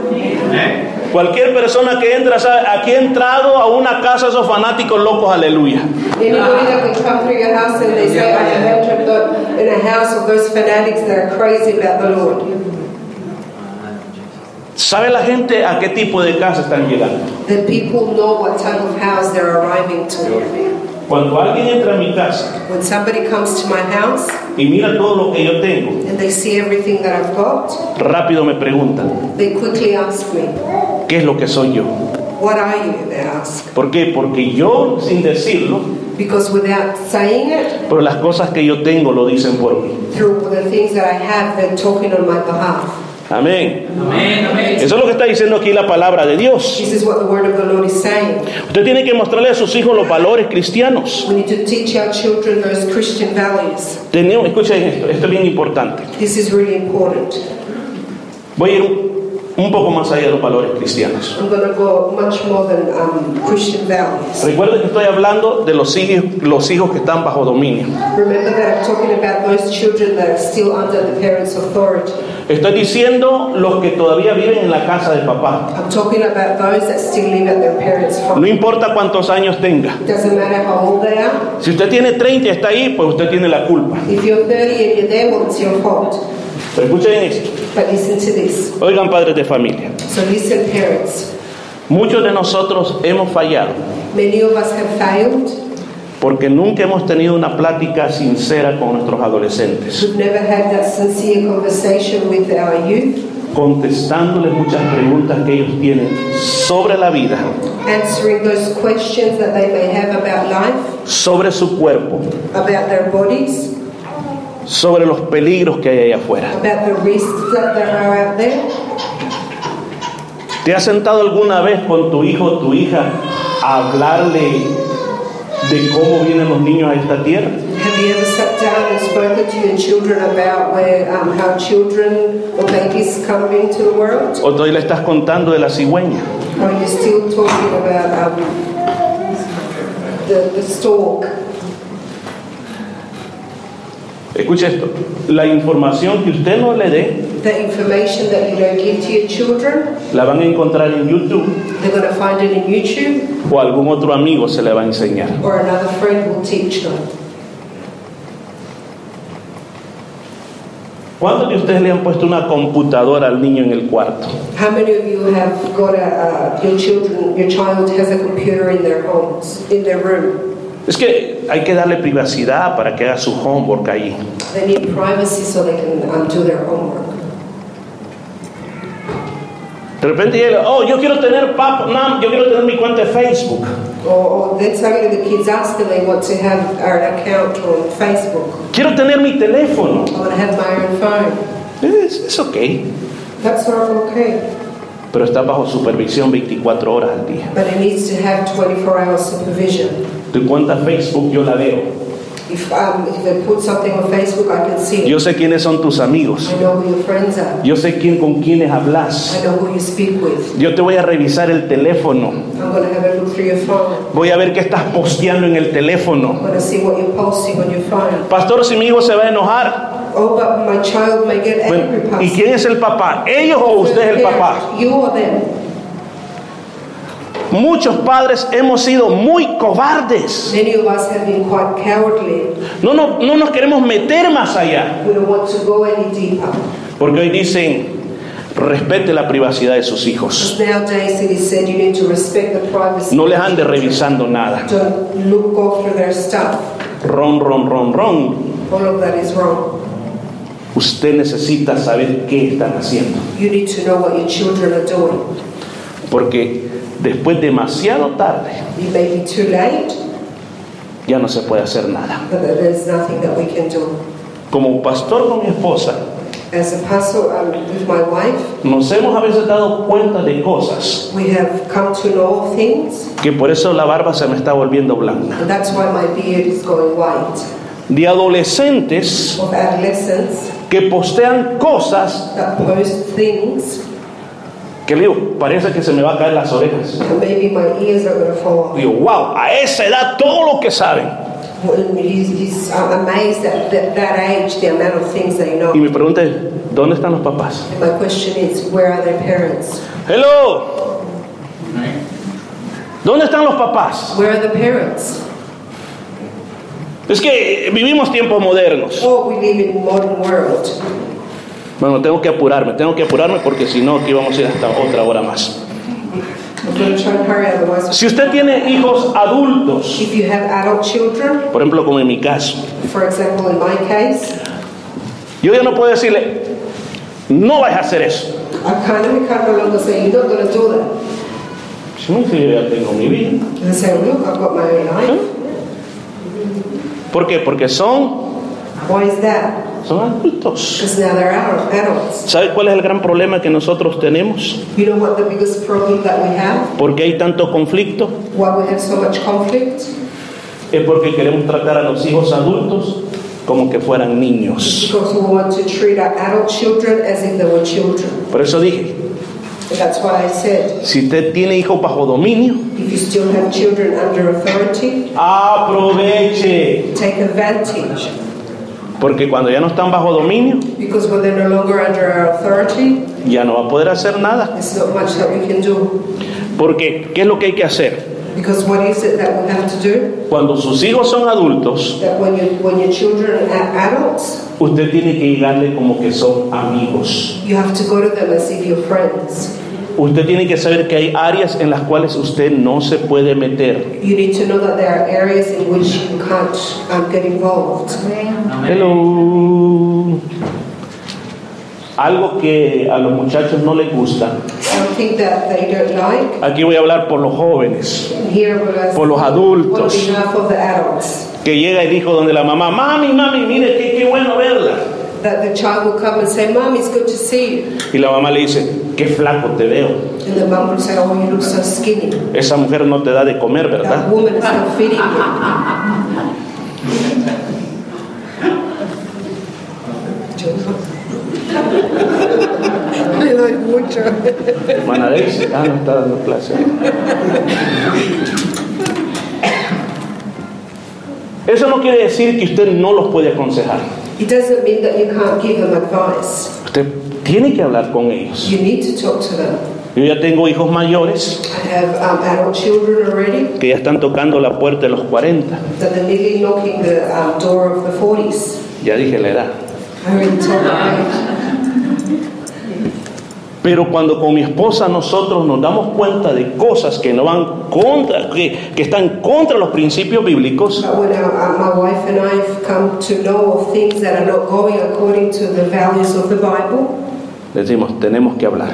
Cualquier persona que entra, sabe, aquí he entrado a una casa de esos fanáticos locos, aleluya. The, the. ¿Sabe la gente a qué tipo de casa están llegando? Then people know what type of house they're arriving to. Cuando alguien entra a mi casa When somebody comes to my house y mira todo lo que yo tengo, and they see everything that I've got, rápido me preguntan, they quickly ask me, ¿qué es lo que soy yo? What are you? They ask. ¿Por qué? Porque yo, sin decirlo, Because without saying it, pero las cosas que yo tengo lo dicen por mí. through the things that I have, they're talking on my behalf. Amén. Eso es lo que está diciendo aquí la palabra de Dios. This is what the word of the Lord is saying. Usted tiene que mostrarle a sus hijos los valores cristianos. We need to teach our children those Christian values. Tenemos, escuchen esto, esto es bien importante. This is really important. Voy a ir un, poco más allá de los valores cristianos. Go much more than um, Christian values. Recuerden que estoy hablando de los hijos, los hijos que están bajo dominio. Estoy diciendo los que todavía viven en la casa del papá. No importa cuántos años tenga. Si usted tiene 30 y está ahí, pues usted tiene la culpa. If you're 30 and you're there, well, it's your fault. Pero escuchen esto. But listen to this. Oigan, padres de familia. So listen, parents. Muchos de nosotros hemos fallado Many of us have failed. porque nunca hemos tenido una plática sincera con nuestros adolescentes, We've never had that sincere conversation with our youth, contestándoles muchas preguntas que ellos tienen sobre la vida, answering those questions that they may have about life, sobre su cuerpo, about their bodies, sobre los peligros que hay allá afuera. ¿Te has sentado alguna vez con tu hijo o tu hija a hablarle de cómo vienen los niños a esta tierra? Have you ever sat down and spoken to your children about where, um, how children or babies come into the world? ¿O todavía le estás contando de la cigüeña? Or are you still talking about um, the, the stalk? Escuche esto, la información que usted no le dé, The information that you don't give to your children, la van a encontrar en YouTube they're going to find it in YouTube o algún otro amigo se le va a enseñar. or another friend will teach them. ¿Cuántos de ustedes le han puesto una computadora al niño en el cuarto? How many of you have got a, uh, your children, your child has a computer in their homes, in their room? Es que hay que darle privacidad para que haga su homework allí. They need privacy so they can um, do their homework. De repente llega, oh, yo quiero tener pap, mam, yo quiero tener mi cuenta de Facebook. Or then suddenly the kids ask and they want to have an account on Facebook. Quiero tener mi teléfono. I want to have my own phone. Es, es ok, That's not okay. pero está bajo supervisión 24 horas al día. But it needs to have 24 hour supervision. Tu cuenta Facebook yo la veo. If, um, if they put something on Facebook, I can see it. Yo sé quiénes son tus amigos. I know who your friends are. Yo sé quién con quiénes hablas. I know who you speak with. Yo te voy a revisar el teléfono. I'm to have a look through your phone. Voy a ver qué estás posteando en el teléfono. I'm to see what you're posting on your phone. Pastor, si mi hijo se va a enojar. Oh, but my child may get angry, Bueno, ¿Y quién es el papá? ¿Ellos o usted es el papá? You or them? Muchos padres hemos sido muy cobardes. Many of us have been quite cowardly. No, no, no nos queremos meter más allá. We don't want to go any deeper. Porque hoy dicen, respete la privacidad de sus hijos. No les ande revisando nada. Ron, ron, ron, ron. All of that is wrong. Usted necesita saber qué están haciendo. You need to know what your children are doing. Porque después demasiado tarde It may be too late, ya no se puede hacer nada. but there's nothing that we can do. Como pastor con mi esposa, As a pastor um, with my wife, nos hemos a veces dado cuenta de cosas we have come to know things, que por eso la barba se me está volviendo blanca. and that's why my beard is going white. De adolescentes Of adolescents que postean cosas that post things, que le digo, parece que se me va a caer las orejas. maybe my ears are to fall off. Digo, wow, a esa edad todo lo que saben. Y mi pregunta es, ¿dónde están los papás? And my question is, where are their parents? Hello. ¿Dónde están los papás? Where are the parents? Es que vivimos tiempos modernos. Oh, we live in modern world. Bueno, tengo que apurarme, tengo que apurarme porque si no, aquí vamos a ir hasta otra hora más. Si usted tiene hijos adultos, If you have adult children, por ejemplo, como en mi caso, for example, in my case, yo ya no puedo decirle, no vayas a hacer eso. Si no, yo ya tengo mi vida. ¿Por qué? Porque son, Why is that? Son adultos. ¿Sabe cuál es el gran problema que nosotros tenemos? You know what the biggest problem that we have? ¿Por qué hay tanto conflicto? Why we have so much conflict? Es porque queremos tratar a los hijos adultos como que fueran niños. Because we want to treat our adult children as if they were children. Por eso dije, that's why I said, si usted tiene hijos bajo dominio, if you still have children under authority, aproveche. take advantage. Porque cuando ya no están bajo dominio, Because when they're no longer under our authority, ya no va a poder hacer nada. there's not much that we can do. Porque, ¿qué es lo que hay que hacer? Because what is it that we have to do? Cuando sus hijos son adultos, when, you, when adults, usted tiene que llegarle como que son amigos. you have to go to them as if you're friends. Usted tiene que saber que hay áreas en las cuales usted no se puede meter. You need to know that there are areas in which you can't um, get involved. Hello. Algo que a los muchachos no les gusta. Something that they don't like. Aquí voy a hablar por los jóvenes, here por los on adultos. behalf of the adults. Que llega el hijo donde la mamá, mami, mami, mire qué, qué bueno verla. That the child will come and say, Mom, it's good to see you. Y la mamá le dice, qué flaco te veo. And the mom will say, Oh, you look so skinny. Esa mujer no te da de comer, That ¿verdad? woman is not feeding you. Le doy mucho. Hermana Daisy, ah, no está dando clase. Eso no quiere decir que usted no los puede aconsejar. It doesn't mean that you can't give them advice. Usted tiene que hablar con ellos. You need to talk to them. Yo ya tengo hijos mayores I have um, adult children already que ya están tocando la puerta de los 40. that are nearly knocking the um, door of the 40s. Ya dije la edad. I already told them. Pero cuando con mi esposa nosotros nos damos cuenta de cosas que no van contra, que, que están contra los principios bíblicos, But when our, my wife and I have come to know of things that are not going according to the values of the Bible, decimos, tenemos que hablar.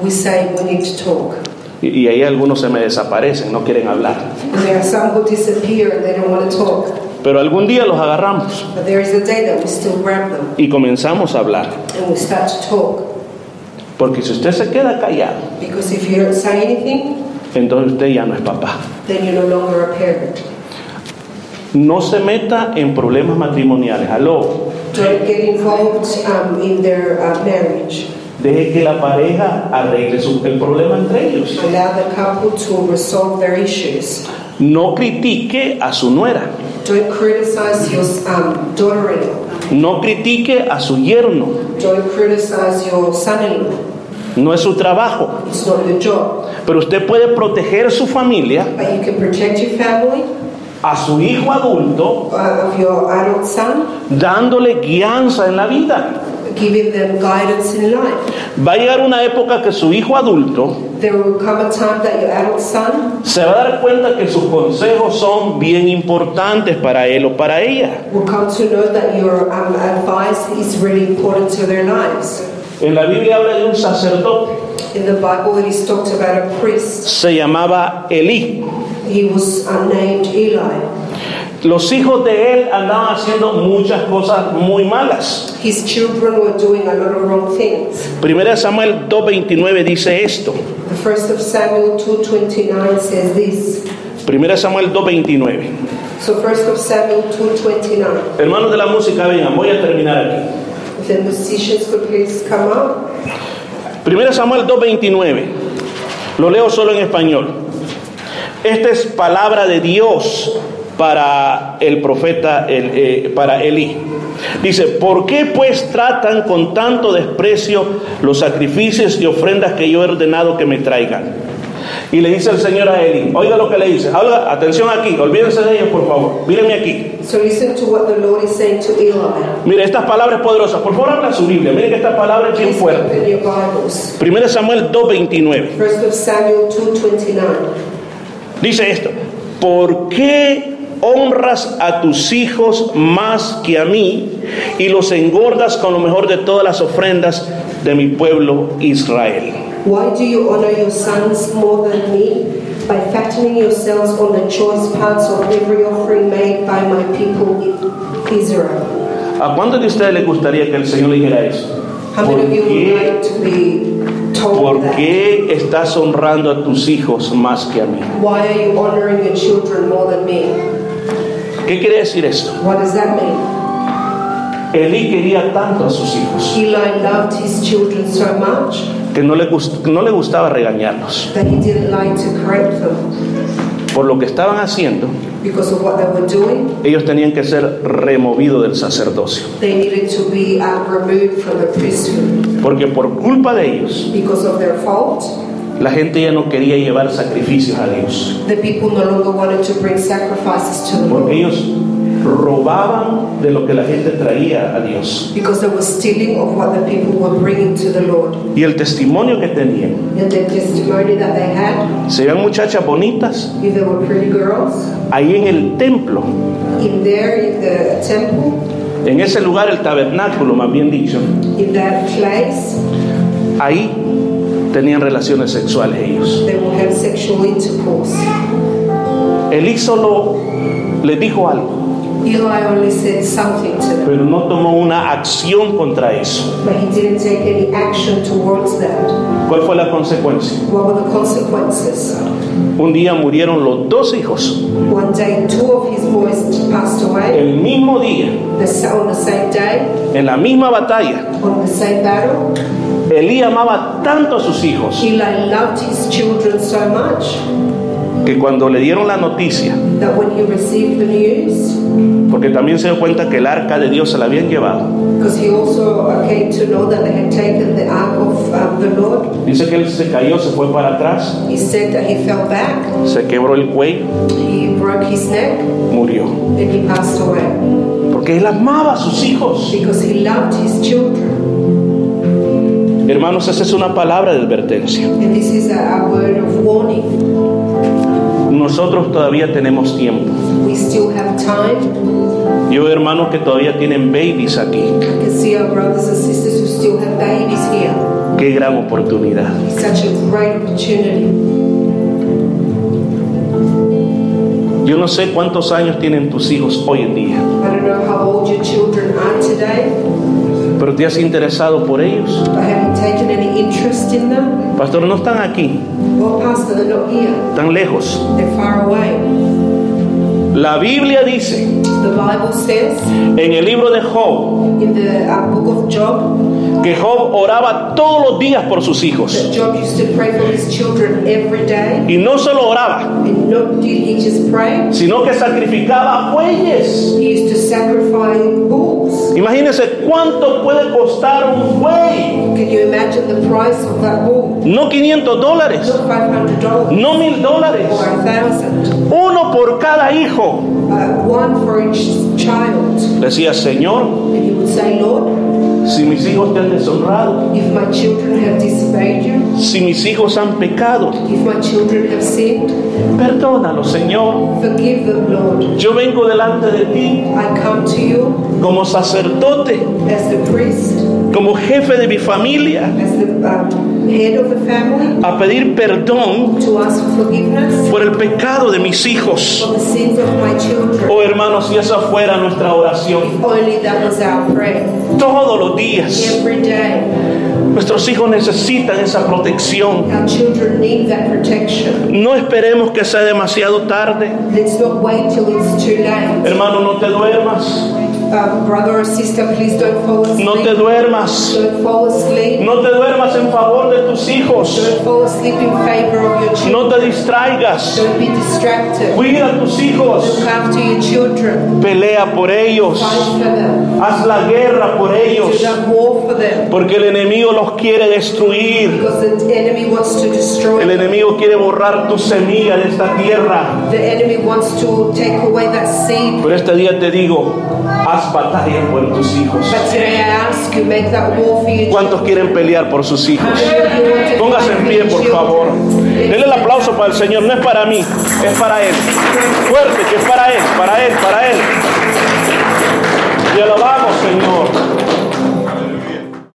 we say we need to talk. Y, y ahí algunos se me desaparecen, no quieren hablar. And there are some who disappear and they don't want to talk. Pero algún día los agarramos But there is a day that we still grab them y comenzamos a hablar. and we start to talk. Porque si usted se queda callado, Because if you don't say anything, entonces usted ya no es papá. then you're no longer a parent. No se meta en problemas matrimoniales. Aló. Don't get involved um, in their uh, marriage. Deje que la pareja arregle su- el problema entre ellos. Allow the couple to resolve their issues. No critique a su nuera. Don't criticize your um, daughter-in-law. No critique a su yerno. Don't criticize your son-in-law. No es su trabajo. It's not your job. Pero usted puede proteger su familia, But you can protect your family, a su hijo adulto, uh, of your adult son, dándole guianza en la vida. Giving them guidance in life. Va a llegar una época que su hijo adulto There will come a time that your adult son se va a dar cuenta que sus consejos son bien importantes para él o para ella. will come to know that your um, advice is really important to their lives. En la Biblia habla de un sacerdote, In the Bible, it is talked about a priest. se llamaba Elí. He was uh, named Eli. Los hijos de él andaban haciendo muchas cosas muy malas. His children were doing a lot of wrong things. Primera Samuel 2.29 dice esto. The first of Samuel 2.29 says this. Primera Samuel 2.29. So first of Samuel 2.29. Hermanos de la música, vengan, voy a terminar aquí. If the musicians could please come up. Primera Samuel 2.29. Lo leo solo en español. Esta es palabra de Dios para el profeta, el- eh, para Elí. Dice, ¿por qué pues tratan con tanto desprecio los sacrificios y ofrendas que yo he ordenado que me traigan? Y le dice el Señor a Elí, oiga lo que le dice, Habla- atención aquí, olvídense de ellos por favor, mírenme aquí. So listen to what the Lord is saying to. Mire, estas palabras poderosas, por favor habla su Biblia, miren que esta palabra es bien fuerte. open your Bibles. 1 Samuel 2.29. First of Samuel 2.29. Dice esto, ¿por qué honras a tus hijos más que a mí y los engordas con lo mejor de todas las ofrendas de mi pueblo Israel? Why do you honor your sons more than me by fattening yourselves on the choice parts of every offering made by my people Israel? ¿A cuántos de ustedes les gustaría que el Señor le dijera eso? How ¿Por qué estás honrando a tus hijos más que a mí? Why are you honoring your children more than me? ¿Qué quiere decir esto? What does that mean? Elí quería tanto a sus hijos Eli loved his children so much que no le, gust- no le gustaba regañarlos that he didn't like to correct them por lo que estaban haciendo. because of what they were doing. Ellos tenían que ser removidos del sacerdocio, They needed to be uh, removed from the priesthood porque por culpa de ellos because of their fault. La gente ya no quería llevar sacrificios a Dios, The people no longer wanted to bring sacrifices to the porque ellos robaban de lo que la gente traía a Dios. because they were stealing of what the people were bringing to the Lord. Y el testimonio que tenían, And the testimony that they had, se veían muchachas bonitas. if they were pretty girls, ahí en el templo, in there, in the temple, en ese lugar, el tabernáculo, más bien dicho, in that place, ahí tenían relaciones sexuales ellos. they will have sexual intercourse. Elí solo les dijo algo, Eli only said something to them, pero no tomó una acción contra eso. but he didn't take any action towards that. ¿Cuál fue la consecuencia? What were the consequences? Un día murieron los dos hijos, One day, two of his boys passed away. el mismo día, The, sa- on the same day, en la misma batalla. on the same battle, Elí amaba tanto a sus hijos Eli loved his children so much que cuando le dieron la noticia, that when he received the news, porque también se dio cuenta que el arca de Dios se la habían llevado, because he also uh, came to know that they had taken the ark of um, the Lord, dice que él se cayó, se fue para atrás, he said that he fell back, se quebró el cuello, he broke his neck, murió. and he passed away Porque él amaba a sus hijos. because he loved his children. Hermanos, esa es una palabra de advertencia. Nosotros todavía tenemos tiempo. We still have time. Yo veo hermanos que todavía tienen babies aquí. I can see our brothers and sisters who still have babies here. Qué gran oportunidad. It's such a great opportunity. Yo no sé cuántos años tienen tus hijos hoy en día, pero te has interesado por ellos. Pastor, no están aquí, Well, Pastor, not here. están lejos. Far away. La Biblia dice The Bible says en el libro de Job in the uh, book of Job que Job oraba todos los días por sus hijos. that Job used to pray for his children every day. Y no solo oraba, And not did he just pray, sino que sacrificaba bueyes. he used to sacrifice bulls. Imagínense cuánto puede costar un buey. Can you imagine the price of that bull? No 500 dólares, Not $500 no mil dólares. Cada hijo. Uh, one for each child. Decía, Señor, And he would say, Lord, si mis hijos te han deshonrado, if my children have disobeyed you, si mis hijos han pecado, if my children have sinned, perdónalo, Señor. forgive them, Lord. Yo vengo delante de ti I come to you como sacerdote, as the priest, como jefe de mi familia, um, head of the family, a pedir perdón to ask for forgiveness por el pecado de mis hijos. for the sins of my children. Oh hermanos, si esa fuera nuestra oración, If only that was our prayer. todos los días, Every day, nuestros hijos necesitan esa protección. our children need that protection. No esperemos que sea demasiado tarde. Let's not wait till it's too late. Hermano, no te duermas, Um, brother or sister, please don't fall asleep. no te duermas, Don't fall asleep. no te duermas en favor de tus hijos, Don't fall asleep in favor of your children. no te distraigas, Don't be distracted. cuida a tus hijos, Look after your children. pelea por ellos, haz la guerra por ellos, porque el enemigo los quiere destruir. Because the enemy wants to destroy El enemigo quiere borrar tu semilla de esta tierra. The enemy wants to take away that seed. Pero este día te digo, haz batalla por tus hijos. ¿Cuántos quieren pelear por sus hijos? Póngase en pie, por favor. Denle el aplauso para el Señor, no es para mí, es para Él. Fuerte, que es para Él, para Él, para Él. Y alabamos, Señor.